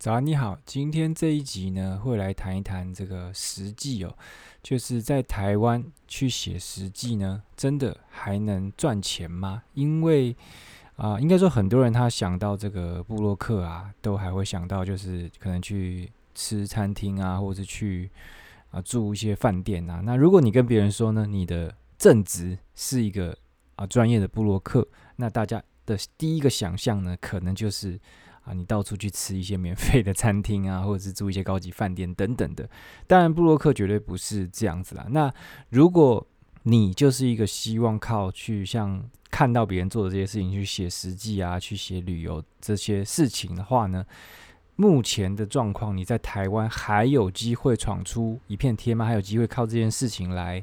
早安，你好。今天这一集呢，会来谈一谈这个实际哦，就是在台湾去写实际呢，真的还能赚钱吗？因为啊、应该说很多人他想到这个布洛克啊，都还会想到就是可能去吃餐厅啊，或者去啊住一些饭店啊。那如果你跟别人说呢，你的正职是一个啊专业的布洛克，那大家的第一个想象呢，可能就是。啊，你到处去吃一些免费的餐厅啊，或者是住一些高级饭店等等的。当然，布洛克绝对不是这样子啦。那如果你就是一个希望靠去像看到别人做的这些事情去写实记啊，去写旅游这些事情的话呢，目前的状况，你在台湾还有机会闯出一片天吗？还有机会靠这件事情来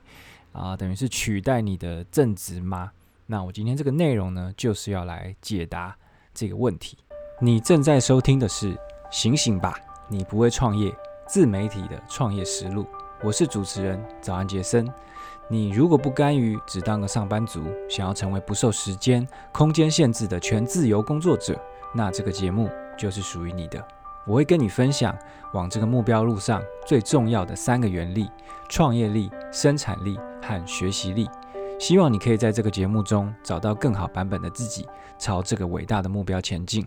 啊，等于是取代你的正职吗？那我今天这个内容呢，就是要来解答这个问题。你正在收听的是《醒醒吧，你不会创业自媒体的创业实录》，我是主持人早安杰森。你如果不甘于只当个上班族，想要成为不受时间、空间限制的全自由工作者，那这个节目就是属于你的。我会跟你分享往这个目标路上最重要的三个原理：创业力、生产力和学习力。希望你可以在这个节目中找到更好版本的自己，朝这个伟大的目标前进。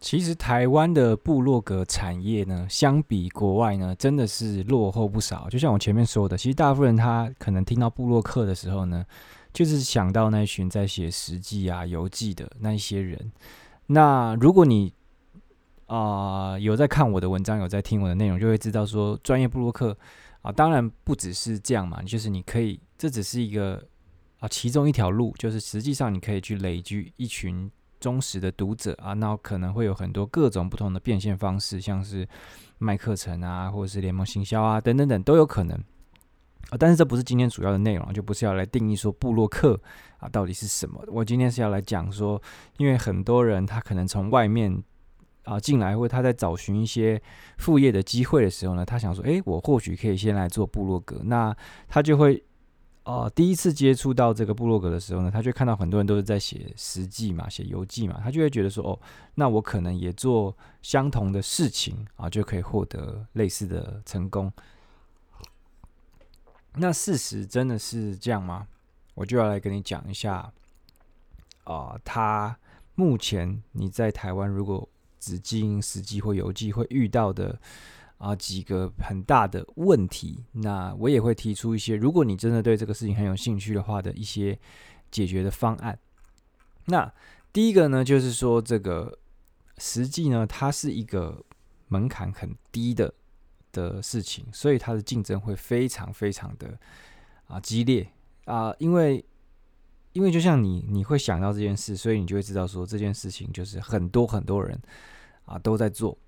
其实台湾的部落格产业呢，相比国外呢，真的是落后不少。就像我前面说的，其实大部分人他可能听到部落客的时候呢，就是想到那群在写食记啊、游记的那一些人。那如果你啊、有在看我的文章，有在听我的内容，就会知道说，专业部落客啊，当然不只是这样嘛，就是你可以，这只是一个啊其中一条路，就是实际上你可以去累积一群。忠实的读者啊，那可能会有很多各种不同的变现方式，像是卖课程啊，或者是联盟行销啊，等等等都有可能啊。但是这不是今天主要的内容，就不是要来定义说部落客啊到底是什么。我今天是要来讲说，因为很多人他可能从外面啊进来，或者他在找寻一些副业的机会的时候呢，他想说，诶，我或许可以先来做部落格，那他就会。哦、第一次接触到这个部落格的时候呢，他就看到很多人都是在写食记嘛，写游记嘛，他就会觉得说，哦，那我可能也做相同的事情啊，就可以获得类似的成功。那事实真的是这样吗？我就要来跟你讲一下，啊、他目前你在台湾如果只经营食记或游记会遇到的。啊，几个很大的问题，那我也会提出一些，如果你真的对这个事情很有兴趣的话的一些解决的方案。那第一个呢，就是说这个实际呢，它是一个门槛很低的的事情，所以它的竞争会非常非常的啊激烈啊，因为因为就像你你会想到这件事，所以你就会知道说这件事情就是很多很多人啊都在做。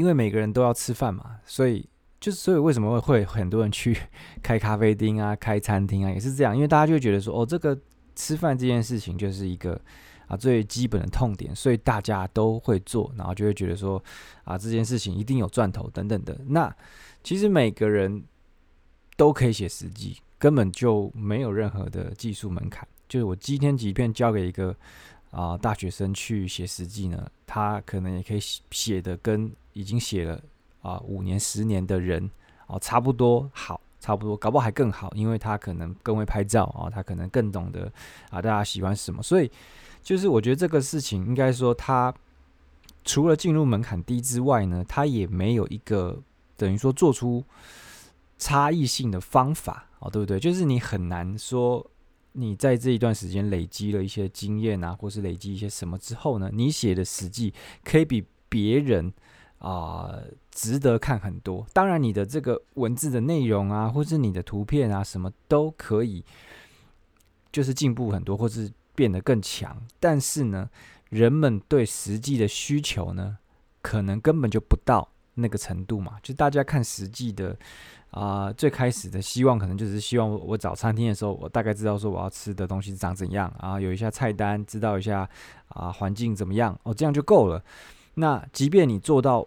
因为每个人都要吃饭嘛，所以就是所以为什么会会很多人去 开咖啡厅啊、开餐厅啊，也是这样。因为大家就会觉得说，哦，这个吃饭这件事情就是一个啊最基本的痛点，所以大家都会做，然后就会觉得说啊这件事情一定有赚头等等的。那其实每个人都可以写实际，根本就没有任何的技术门槛。就是我今天即便交给一个啊大学生去写实际呢，他可能也可以写的跟。已经写了啊五年、十年的人哦，差不多好，差不多，搞不好还更好，因为他可能更会拍照啊，他可能更懂得啊大家喜欢什么，所以就是我觉得这个事情应该说，他除了进入门槛低之外呢，他也没有一个等于说做出差异性的方法哦，对不对？就是你很难说你在这一段时间累积了一些经验啊，或是累积一些什么之后呢，你写的食记可以比别人。啊、值得看很多。当然，你的这个文字的内容啊，或是你的图片啊，什么都可以，就是进步很多，或是变得更强。但是呢，人们对实际的需求呢，可能根本就不到那个程度嘛。就大家看实际的啊、最开始的希望，可能就是希望我，找餐厅的时候，我大概知道说我要吃的东西长怎样啊，有一下菜单，知道一下啊环境怎么样哦，这样就够了。那即便你做到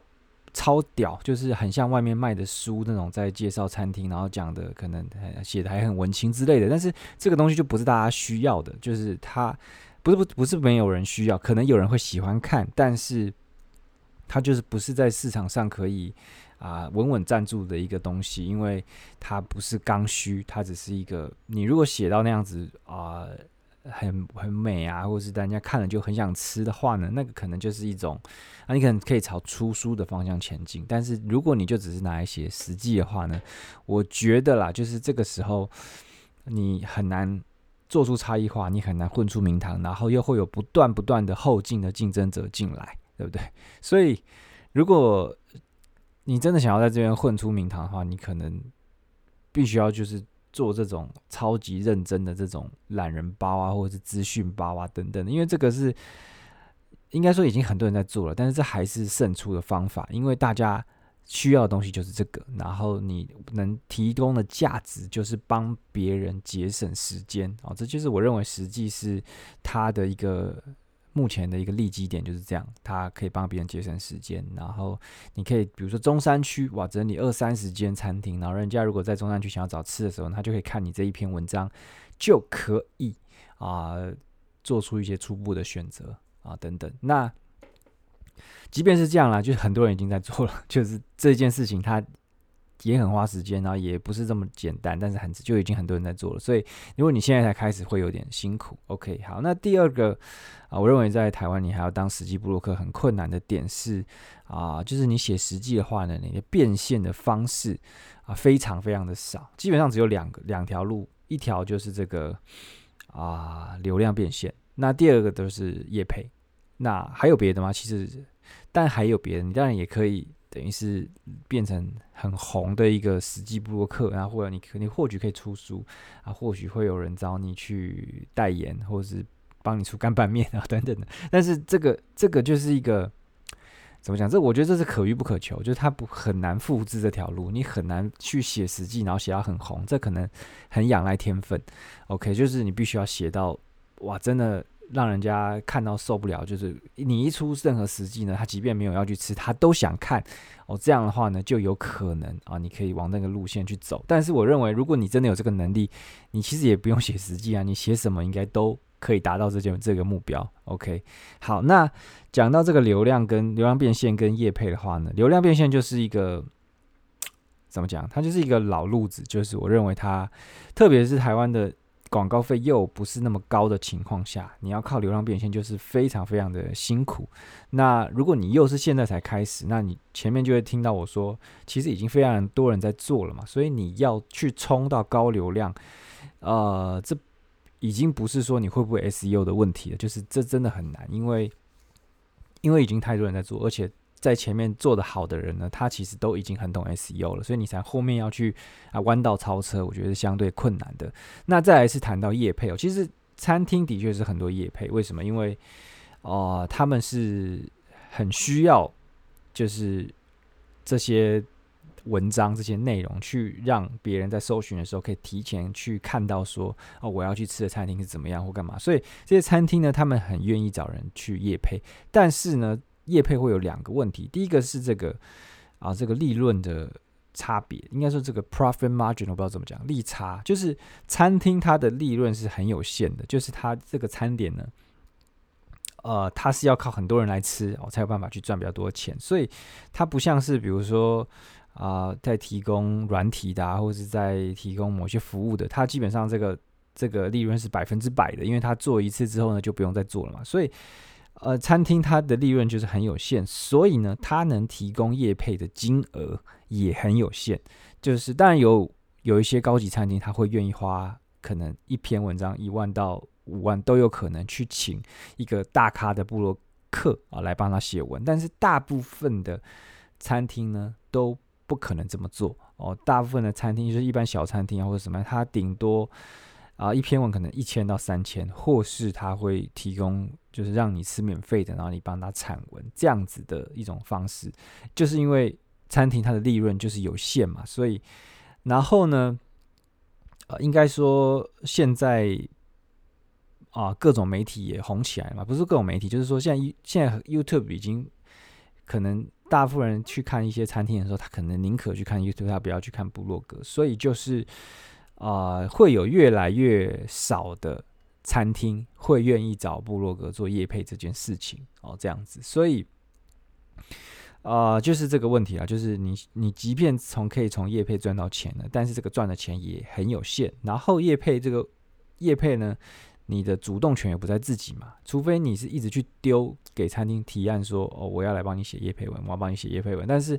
超屌，就是很像外面卖的书那种，在介绍餐厅，然后讲的可能写的还很文青之类的，但是这个东西就不是大家需要的，就是它不是不不是没有人需要，可能有人会喜欢看，但是它就是不是在市场上可以啊稳稳站住的一个东西，因为它不是刚需，它只是一个你如果写到那样子啊。很很美啊，或是大家看了就很想吃的话呢，那个可能就是一种啊，你可能可以朝出书的方向前进。但是如果你就只是拿来写实际的话呢，我觉得啦，就是这个时候你很难做出差异化，你很难混出名堂，然后又会有不断不断的后进的竞争者进来，对不对？所以如果你真的想要在这边混出名堂的话，你可能必须要就是。做这种超级认真的这种懒人包啊，或者是资讯包啊等等的，因为这个是应该说已经很多人在做了，但是这还是胜出的方法，因为大家需要的东西就是这个，然后你能提供的价值就是帮别人节省时间啊，这就是我认为实际是他的一个。目前的一个利基点就是这样，它可以帮别人节省时间。然后你可以比如说中山区哇，整理二三十间餐厅，然后人家如果在中山区想要找吃的时候，他就可以看你这一篇文章，就可以啊做出一些初步的选择啊等等。那即便是这样啦，就是很多人已经在做了，就是这件事情它。也很花时间，然后也不是这么简单，但是很就已经很多人在做了。所以如果你现在才开始，会有点辛苦。OK，好，那第二个啊，我认为在台湾你还要当实际部落客很困难的点是啊，就是你写实际的话呢，你的变现的方式啊非常非常的少，基本上只有两个两条路，一条就是这个啊流量变现，那第二个都是业配。那还有别的吗？其实，但还有别的，你当然也可以。等于是变成很红的一个实际部落客，然后或者你你或许可以出书啊，或许会有人找你去代言，或者是帮你出干拌面啊 等等的。但是这个这个就是一个怎么讲？这我觉得这是可遇不可求，就是它不很难复制这条路，你很难去写实际，然后写到很红，这可能很仰赖天分。OK，就是你必须要写到哇，真的。让人家看到受不了，就是你一出任何实际呢，他即便没有要去吃，他都想看哦。这样的话呢，就有可能啊，你可以往那个路线去走。但是我认为，如果你真的有这个能力，你其实也不用写实际啊，你写什么应该都可以达到这件这个目标。OK，好，那讲到这个流量跟流量变现跟业配的话呢，流量变现就是一个怎么讲？它就是一个老路子，就是我认为它，特别是台湾的。广告费又不是那么高的情况下，你要靠流量变现就是非常非常的辛苦。那如果你又是现在才开始，那你前面就会听到我说，其实已经非常多人在做了嘛。所以你要去冲到高流量，呃，这已经不是说你会不会 SEO 的问题了，就是这真的很难，因为因为已经太多人在做，而且。在前面做得好的人呢，他其实都已经很懂 SEO 了，所以你才后面要去啊弯道超车，我觉得是相对困难的。那再来是谈到业配哦，其实餐厅的确是很多业配，为什么？因为哦、他们是很需要，就是这些文章、这些内容，去让别人在搜寻的时候可以提前去看到说哦，我要去吃的餐厅是怎么样或干嘛。所以这些餐厅呢，他们很愿意找人去业配，但是呢。业配会有两个问题，第一个是这个啊，这个利润的差别，应该说这个 profit margin 我不知道怎么讲，利差就是餐厅它的利润是很有限的，就是它这个餐点呢，呃，它是要靠很多人来吃哦，才有办法去赚比较多的钱，所以它不像是比如说啊、在提供软体的啊，或者是在提供某些服务的，它基本上这个这个利润是百分之百的，因为它做一次之后呢，就不用再做了嘛，所以。呃，餐厅它的利润就是很有限，所以呢，它能提供业配的金额也很有限。就是当然有有一些高级餐厅，他会愿意花可能一篇文章一万到五万都有可能去请一个大咖的部落客啊来帮他写文，但是大部分的餐厅呢都不可能这么做哦。大部分的餐厅就是一般小餐厅啊或者什么，它顶多。啊，一篇文可能一千到三千，或是他会提供，就是让你吃免费的，然后你帮他产文这样子的一种方式，就是因为餐厅它的利润就是有限嘛，所以然后呢，呃，应该说现在啊，各种媒体也红起来嘛，不是各种媒体，就是说现在现在 YouTube 已经可能大部分人去看一些餐厅的时候，他可能宁可去看 YouTube，他不要去看部落格，所以就是。啊、呃，会有越来越少的餐厅会愿意找部落格做业配这件事情哦，这样子，所以。啊、就是这个问题啊，就是你你即便从可以从业配赚到钱了，但是这个赚的钱也很有限。然后业配这个业配呢，你的主动权也不在自己嘛，除非你是一直去丢给餐厅提案说，哦，我要来帮你写业配文，我要帮你写业配文，但是。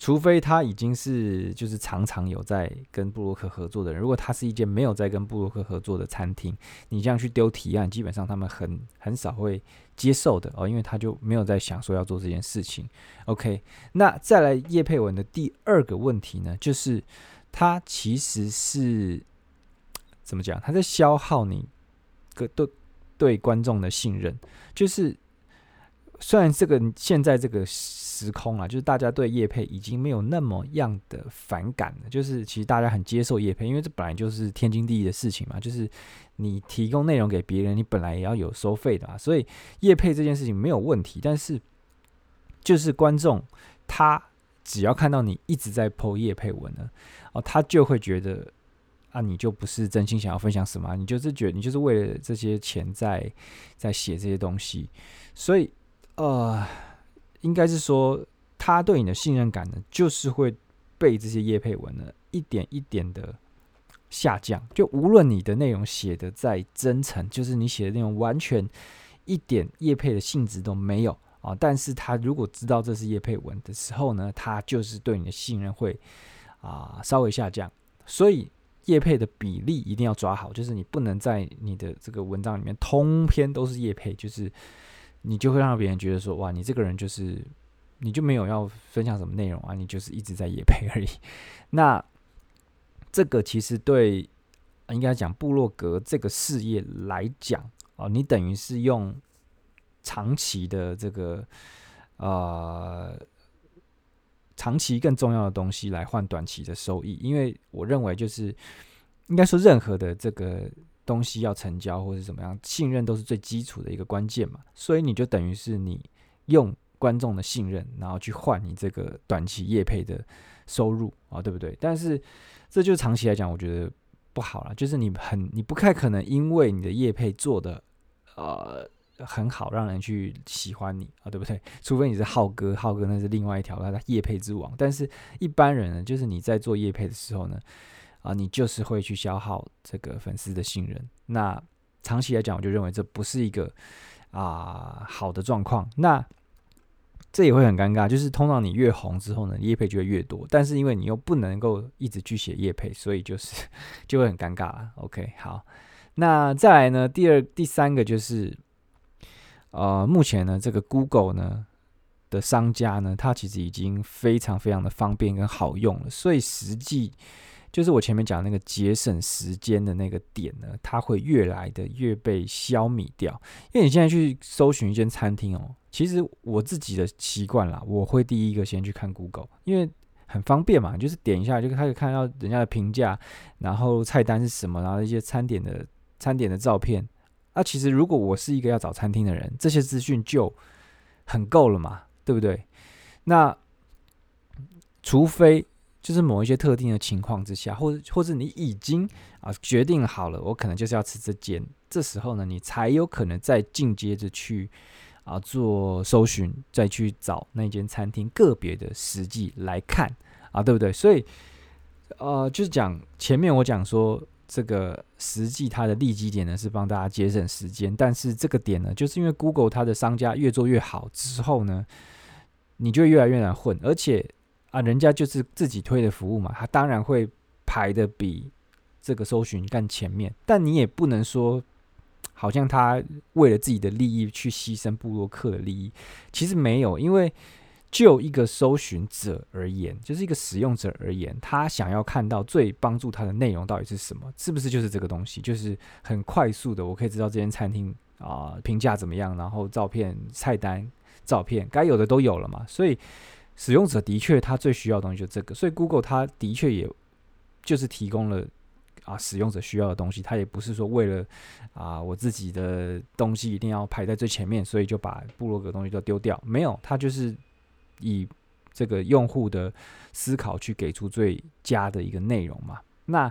除非他已经是就是常常有在跟布洛克合作的人，如果他是一间没有在跟布洛克合作的餐厅，你这样去丢提案，基本上他们很很少会接受的哦，因为他就没有在想说要做这件事情。OK，那再来叶佩文的第二个问题呢，就是他其实是怎么讲？他在消耗你个对对观众的信任，就是。虽然这个现在这个时空啊，就是大家对叶配已经没有那么样的反感了，就是其实大家很接受叶配，因为这本来就是天经地义的事情嘛，就是你提供内容给别人，你本来也要有收费的啊，所以叶配这件事情没有问题。但是就是观众他只要看到你一直在 po 业配文呢，哦，他就会觉得啊，你就不是真心想要分享什么，你就是觉得你就是为了这些钱在在写这些东西，所以。呃，应该是说，他对你的信任感呢，就是会被这些业配文呢一点一点的下降。就无论你的内容写得再真诚，就是你写的内容完全一点叶配的性质都没有啊，但是他如果知道这是叶配文的时候呢，他就是对你的信任会啊稍微下降。所以叶配的比例一定要抓好，就是你不能在你的这个文章里面通篇都是叶配，就是。你就会让别人觉得说，哇，你这个人就是，你就没有要分享什么内容啊，你就是一直在野配而已。那这个其实对应该讲部落格这个事业来讲啊，你等于是用长期的这个呃长期更重要的东西来换短期的收益，因为我认为就是应该说任何的这个。东西要成交或是怎么样，信任都是最基础的一个关键嘛，所以你就等于是你用观众的信任，然后去换你这个短期业配的收入啊，对不对？但是这就长期来讲，我觉得不好了，就是你很你不太可能因为你的业配做的呃很好，让人去喜欢你啊，对不对？除非你是浩哥，浩哥那是另外一条他的业配之王，但是一般人呢，就是你在做业配的时候呢。啊，你就是会去消耗这个粉丝的信任。那长期来讲，我就认为这不是一个啊好的状况。那这也会很尴尬，就是通常你越红之后呢，业配就会越多。但是因为你又不能够一直去写业配，所以就是 就会很尴尬了。OK，好，那再来呢，第二、第三个就是，呃，目前呢，这个 Google 呢的商家呢，它其实已经非常非常的方便跟好用了，所以实际。就是我前面讲那个节省时间的那个点呢，它会越来的越被消弭掉。因为你现在去搜寻一间餐厅哦，其实我自己的习惯啦，我会第一个先去看 Google，因为很方便嘛，就是点一下就开始看到人家的评价，然后菜单是什么，然后一些餐点的餐点的照片。啊，其实如果我是一个要找餐厅的人，这些资讯就很够了嘛，对不对？那除非。就是某一些特定的情况之下，或者或者你已经啊决定好了，我可能就是要吃这间，这时候呢，你才有可能再进阶着去啊做搜寻，再去找那间餐厅个别的实际来看啊，对不对？所以呃，就是讲前面我讲说这个实际它的利基点呢是帮大家节省时间，但是这个点呢，就是因为 Google 它的商家越做越好之后呢，你就越来越难混，而且。啊，人家就是自己推的服务嘛，他当然会排得比这个搜寻更前面。但你也不能说，好像他为了自己的利益去牺牲部落客的利益，其实没有。因为就一个搜寻者而言，就是一个使用者而言，他想要看到最帮助他的内容到底是什么？是不是就是这个东西？就是很快速的，我可以知道这间餐厅啊评价怎么样，然后照片、菜单、照片该有的都有了嘛，所以。使用者的确，他最需要的东西就是这个，所以 Google 它的确也就是提供了啊使用者需要的东西，它也不是说为了啊我自己的东西一定要排在最前面，所以就把部落格东西都丢掉，没有，它就是以这个用户的思考去给出最佳的一个内容嘛。那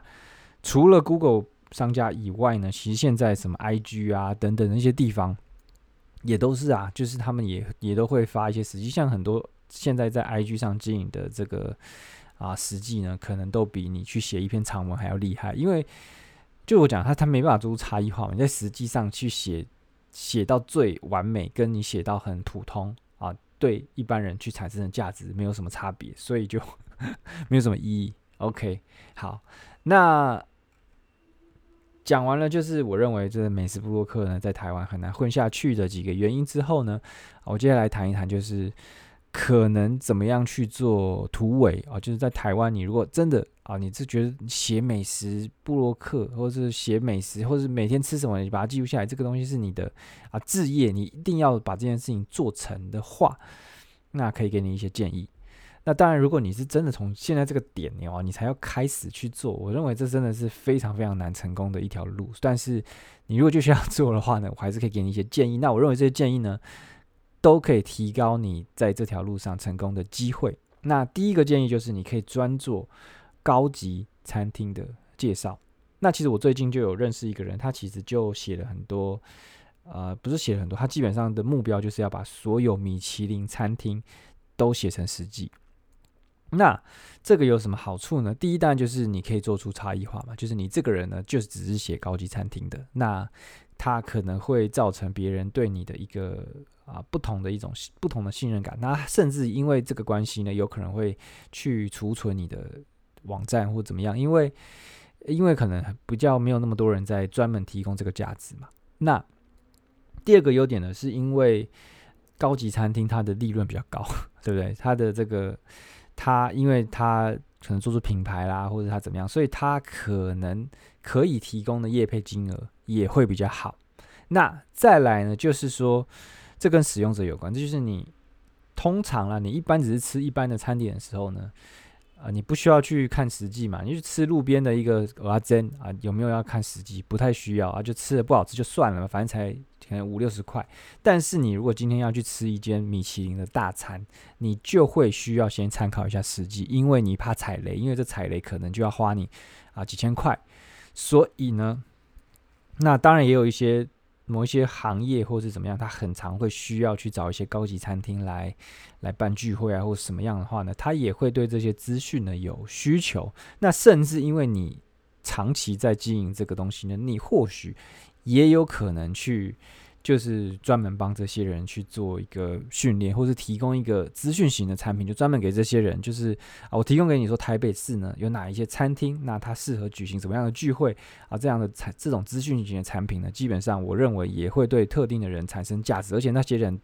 除了 Google 商家以外呢，其实现在什么 IG 啊等等那些地方，也都是啊，就是他们也也都会发一些实际，像很多现在在 IG 上经营的这个啊实际呢，可能都比你去写一篇长文还要厉害，因为就我讲，他他没办法做出差异化嘛，你在实际上去写写到最完美，跟你写到很普通啊，对一般人去产生的价值没有什么差别，所以就 没有什么意义。OK，好，那。讲完了，就是我认为这个美食部落客呢，在台湾很难混下去的几个原因之后呢，我接下来谈一谈，就是可能怎么样去做突围啊，就是在台湾，你如果真的啊，你是觉得写美食部落客，或者是写美食，或者是每天吃什么，你把它记录下来，这个东西是你的啊置业，你一定要把这件事情做成的话，那可以给你一些建议。那当然，如果你是真的从现在这个点你哦，你才要开始去做，我认为这真的是非常非常难成功的一条路。但是你如果就需要 做的话呢，我还是可以给你一些建议。那我认为这些建议呢，都可以提高你在这条路上成功的机会。那第一个建议就是，你可以专做高级餐厅的介绍。那其实我最近就有认识一个人，他其实就写了很多，呃，不是写了很多，他基本上的目标就是要把所有米其林餐厅都写成实际。那这个有什么好处呢？第一，当然就是你可以做出差异化嘛，就是你这个人呢，就是只是写高级餐厅的，那他可能会造成别人对你的一个啊不同的一种不同的信任感，那甚至因为这个关系呢，有可能会去储存你的网站或怎么样，因为因为可能比较没有那么多人在专门提供这个价值嘛。那第二个优点呢，是因为高级餐厅它的利润比较高，对不对？它的这个。它因为它可能做出品牌啦，或者他怎么样，所以他可能可以提供的业配金额也会比较好。那再来呢，就是说这跟使用者有关，这就是你通常啦，你一般只是吃一般的餐点的时候呢。啊、你不需要去看实际嘛？你去吃路边的一个蚵仔煎啊，有没有要看实际？不太需要啊，就吃的不好吃就算了嘛，反正才可能五六十块。但是你如果今天要去吃一间米其林的大餐，你就会需要先参考一下实际，因为你怕踩雷，因为这踩雷可能就要花你啊几千块。所以呢，那当然也有一些。某一些行业或是怎么样，他很常会需要去找一些高级餐厅来来办聚会啊，或者什么样的话呢，他也会对这些资讯呢有需求。那甚至因为你长期在经营这个东西呢，你或许也有可能去。就是专门帮这些人去做一个训练，或是提供一个资讯型的产品，就专门给这些人。就是啊，我提供给你说，台北市呢有哪一些餐厅，那它适合举行什么样的聚会啊？这样的产这种资讯型的产品呢，基本上我认为也会对特定的人产生价值，而且那些人。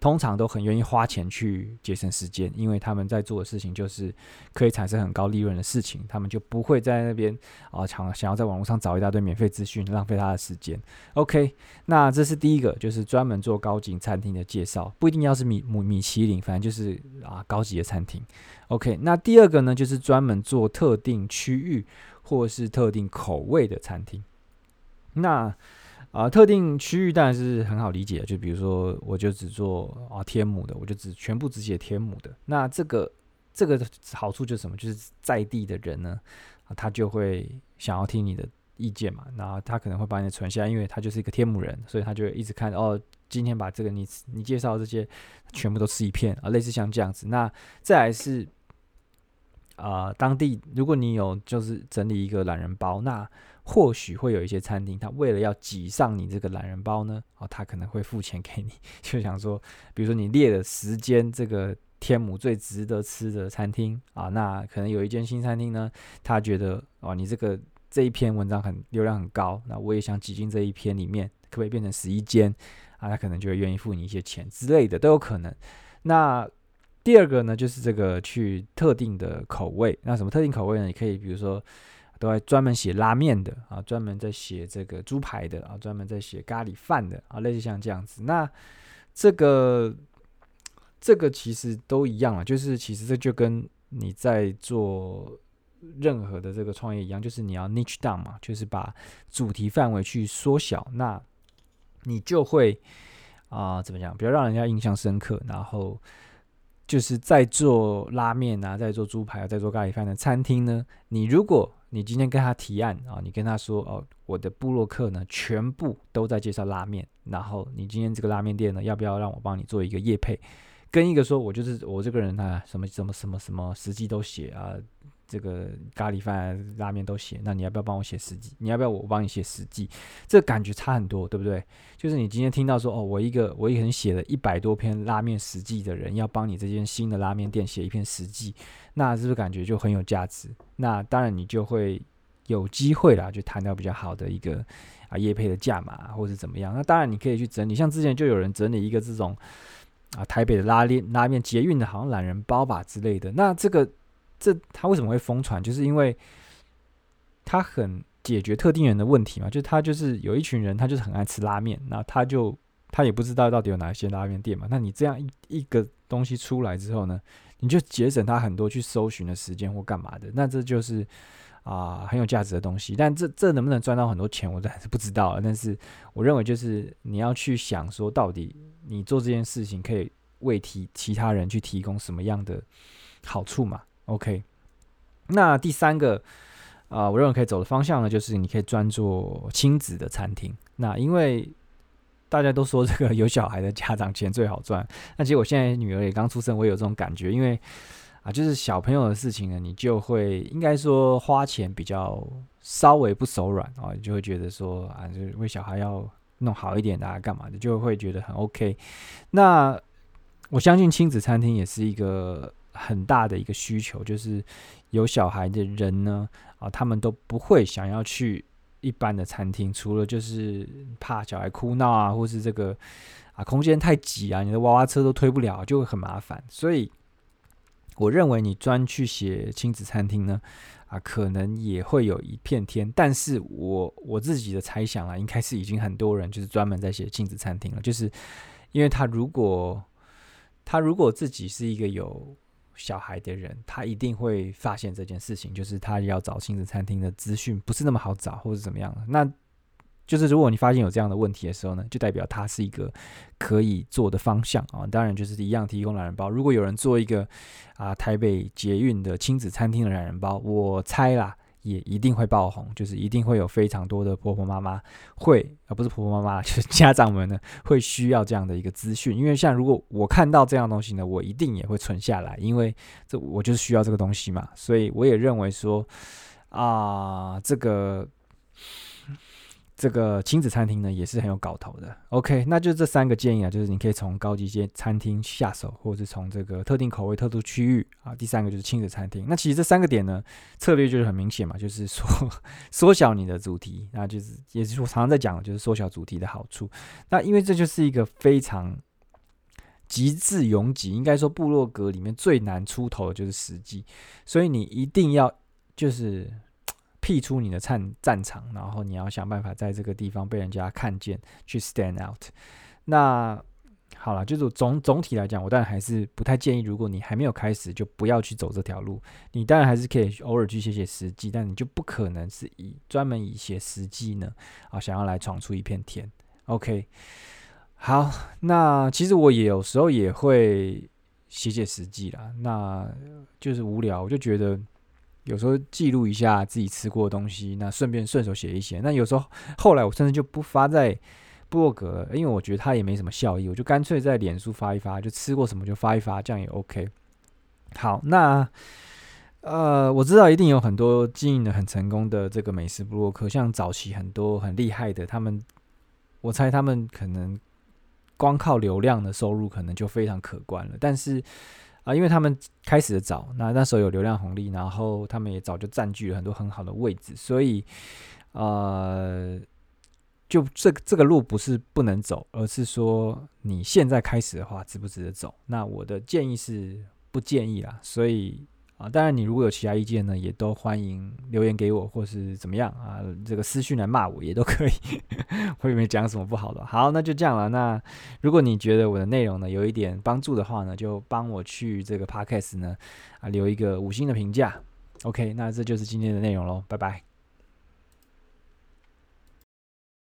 通常都很愿意花钱去节省时间，因为他们在做的事情就是可以产生很高利润的事情，他们就不会在那边啊，想想要在网络上找一大堆免费资讯，浪费他的时间。OK，那这是第一个，就是专门做高级餐厅的介绍，不一定要是米米米其林，反正就是啊高级的餐厅。OK，那第二个呢，就是专门做特定区域或是特定口味的餐厅。那啊，特定区域当然是很好理解，就比如说，我就只做啊天母的，我就只全部只写天母的。那这个这个好处就是什么？就是在地的人呢，他就会想要听你的意见嘛。那他可能会把你存下来，因为他就是一个天母人，所以他就会一直看哦，今天把这个你你介绍这些全部都吃一片啊，类似像这样子。那再来是啊，当地如果你有就是整理一个懒人包，那或许会有一些餐厅，他为了要挤上你这个懒人包呢，哦，他可能会付钱给你，就想说，比如说你列了十间这个天母最值得吃的餐厅啊，那可能有一间新餐厅呢，他觉得哦，你这个这一篇文章很流量很高，那我也想挤进这一篇里面，可不可以变成十一间啊？他可能就会愿意付你一些钱之类的，都有可能。那第二个呢，就是这个去特定的口味，那什么特定口味呢？你可以比如说。都还专门写拉面的啊，专门在写这个猪排的啊，专门在写咖喱饭的啊，类似像这样子。那这个这个其实都一样啊，就是其实这就跟你在做任何的这个创业一样，就是你要 niche down 嘛，就是把主题范围去缩小，那你就会啊、怎么讲，比较让人家印象深刻，然后。就是在做拉面啊，在做猪排啊，在做咖喱饭的餐厅呢，你如果你今天跟他提案啊，你跟他说哦，我的部落客呢，全部都在介绍拉面，然后你今天这个拉面店呢，要不要让我帮你做一个业配？跟一个说，我就是我这个人啊，什么什么什么什么实际都写啊。这个咖喱饭、拉面都写，那你要不要帮我写实际？你要不要我帮你写实际？这感觉差很多，对不对？就是你今天听到说，哦，我一个我一个人写了一百多篇拉面实际的人，要帮你这间新的拉面店写一篇实际，那是不是感觉就很有价值？那当然你就会有机会啦，就谈到比较好的一个啊业配的价码，或者怎么样？那当然你可以去整理，像之前就有人整理一个这种啊台北的拉链拉面捷运的，好像懒人包吧之类的，那这个。这他为什么会疯传？就是因为他很解决特定人的问题嘛，就他就是有一群人，他就是很爱吃拉面，那他就他也不知道到底有哪些拉面店嘛。那你这样一一个东西出来之后呢，你就节省他很多去搜寻的时间或干嘛的，那这就是啊、很有价值的东西。但这这能不能赚到很多钱，我都还是不知道。但是我认为就是你要去想说，到底你做这件事情可以为提其他人去提供什么样的好处嘛？OK，那第三个啊、我认为可以走的方向呢，就是你可以专做亲子的餐厅。那因为大家都说这个有小孩的家长钱最好赚，那其实我现在女儿也刚出生，我有这种感觉。因为啊，就是小朋友的事情呢，你就会应该说花钱比较稍微不手软啊，你就会觉得说啊，就是为小孩要弄好一点的，啊，干嘛的，就会觉得很 OK。那我相信亲子餐厅也是一个。很大的一个需求就是有小孩的人呢，啊，他们都不会想要去一般的餐厅，除了就是怕小孩哭闹啊，或是这个啊空间太挤啊，你的娃娃车都推不了，就会很麻烦。所以我认为你专去写亲子餐厅呢，啊，可能也会有一片天。但是我我自己的猜想啊，应该是已经很多人就是专门在写亲子餐厅了，就是因为他如果他如果自己是一个有小孩的人，他一定会发现这件事情，就是他要找亲子餐厅的资讯不是那么好找，或者怎么样。那就是如果你发现有这样的问题的时候呢，就代表它是一个可以做的方向啊。当然，就是一样提供懒人包。如果有人做一个啊台北捷运的亲子餐厅的懒人包，我猜啦。也一定会爆红，就是一定会有非常多的婆婆妈妈会，而不是婆婆妈妈，就是家长们呢会需要这样的一个资讯。因为像如果我看到这样东西呢，我一定也会存下来，因为这我就是需要这个东西嘛。所以我也认为说啊、这个。这个亲子餐厅呢，也是很有搞头的。OK，那就这三个建议啊，就是你可以从高级间餐厅下手，或者是从这个特定口味、特殊区域啊。第三个就是亲子餐厅。那其实这三个点呢，策略就是很明显嘛，就是说 缩小你的主题，那就是也是我常常在讲的，就是缩小主题的好处。那因为这就是一个非常极致拥挤，应该说部落格里面最难出头的就是时机，所以你一定要就是。辟出你的战战场，然后你要想办法在这个地方被人家看见，去 stand out。那好了，就是总总体来讲，我当然还是不太建议，如果你还没有开始，就不要去走这条路。你当然还是可以偶尔去写写实际，但你就不可能是以专门以写实际呢啊，想要来闯出一片天。OK，好，那其实我也有时候也会写写实际啦，那就是无聊，我就觉得。有时候记录一下自己吃过的东西，那顺便顺手写一写。那有时候后来我甚至就不发在部落格，因为我觉得它也没什么效益，我就干脆在脸书发一发，就吃过什么就发一发，这样也 OK。好，那呃，我知道一定有很多经营的很成功的这个美食博客，像早期很多很厉害的，他们我猜他们可能光靠流量的收入可能就非常可观了，但是。啊，因为他们开始的早，那那时候有流量红利，然后他们也早就占据了很多很好的位置，所以，呃，就这个这个路不是不能走，而是说你现在开始的话，值不值得走？那我的建议是不建议啦，所以。啊，当然，你如果有其他意见呢，也都欢迎留言给我，或是怎么样啊，这个私讯来骂我也都可以。我也没讲什么不好的。好，那就这样了。那如果你觉得我的内容呢有一点帮助的话呢，就帮我去这个 podcast 呢啊留一个五星的评价。OK，那这就是今天的内容喽，拜拜。